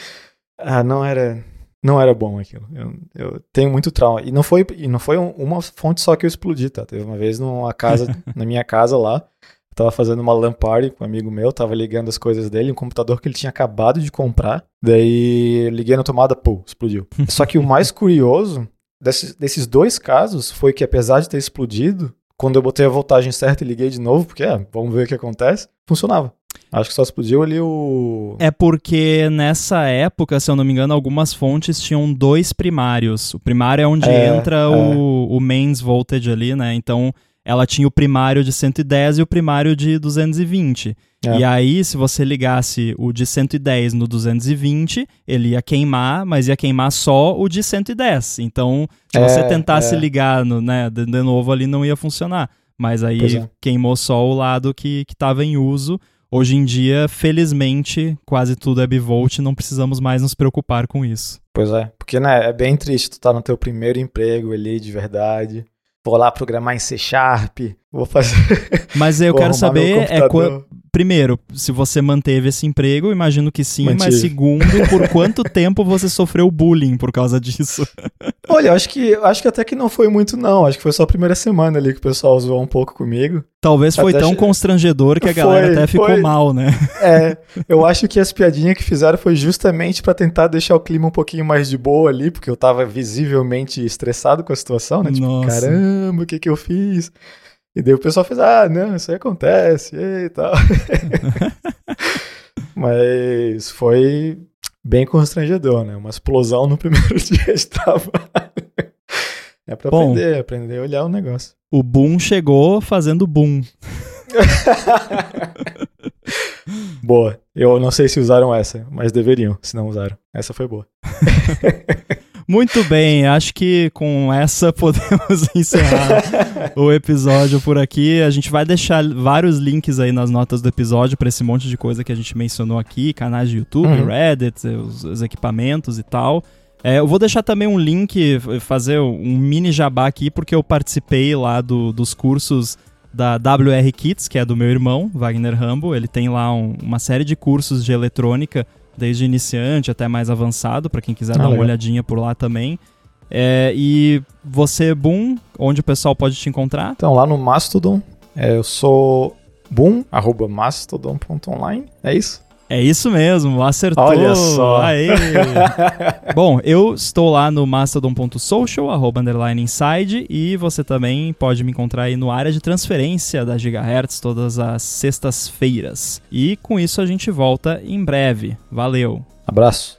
ah, não era não era bom aquilo. Eu, eu, tenho muito trauma. E não foi, e não foi uma fonte só que eu explodi, tá? Teve uma vez numa casa, na minha casa lá, eu tava fazendo uma LAN party com um amigo meu, tava ligando as coisas dele, um computador que ele tinha acabado de comprar. Daí liguei na tomada, pô, explodiu. só que o mais curioso desses, desses dois casos foi que apesar de ter explodido, quando eu botei a voltagem certa e liguei de novo, porque é, vamos ver o que acontece, funcionava. Acho que só explodiu ali o. É porque nessa época, se eu não me engano, algumas fontes tinham dois primários. O primário é onde é, entra é. O, o mains voltage ali, né? Então ela tinha o primário de 110 e o primário de 220. É. E aí, se você ligasse o de 110 no 220, ele ia queimar, mas ia queimar só o de 110. Então, se é, você tentasse é. ligar no, né, de, novo ali, não ia funcionar. Mas aí é. queimou só o lado que estava em uso. Hoje em dia, felizmente, quase tudo é bivolt, não precisamos mais nos preocupar com isso. Pois é, porque né, é bem triste tu tá no teu primeiro emprego ali de verdade vou lá programar em C Sharp, vou fazer. Mas eu quero saber é. Primeiro, se você manteve esse emprego, imagino que sim, Mantive. mas segundo, por quanto tempo você sofreu bullying por causa disso? Olha, acho que acho que até que não foi muito, não. Acho que foi só a primeira semana ali que o pessoal zoou um pouco comigo. Talvez foi até tão constrangedor que a galera foi, até ficou foi. mal, né? É, eu acho que as piadinhas que fizeram foi justamente para tentar deixar o clima um pouquinho mais de boa ali, porque eu tava visivelmente estressado com a situação, né? Tipo, Nossa. caramba, o que que eu fiz? E daí o pessoal fez, ah, não, isso aí acontece e tal. Mas foi bem constrangedor, né? Uma explosão no primeiro dia de trabalho. É pra Bom, aprender, aprender a olhar o negócio. O boom chegou fazendo boom. boa. Eu não sei se usaram essa, mas deveriam, se não usaram. Essa foi boa. Muito bem, acho que com essa podemos encerrar o episódio por aqui. A gente vai deixar vários links aí nas notas do episódio para esse monte de coisa que a gente mencionou aqui, canais de YouTube, uhum. Reddit, os, os, equipamentos e tal. É, eu vou deixar também um link, fazer um mini jabá aqui, porque eu participei lá do, dos cursos da WR Kits, que é do meu irmão, Wagner Rambo. Ele tem lá um, uma série de cursos de eletrônica desde iniciante até mais avançado, para quem quiser ah, dar legal. uma olhadinha por lá também. É, e você, Boom, onde o pessoal pode te encontrar? Então, lá no Mastodon, é, eu sou boom, arroba mastodon.online, é isso? É isso mesmo, acertou. Olha só. Aê. Bom, eu estou lá no mastodon.social, arroba underline inside, e você também pode me encontrar aí no área de transferência da Gigahertz todas as sextas-feiras. E com isso a gente volta em breve. Valeu. Abraço.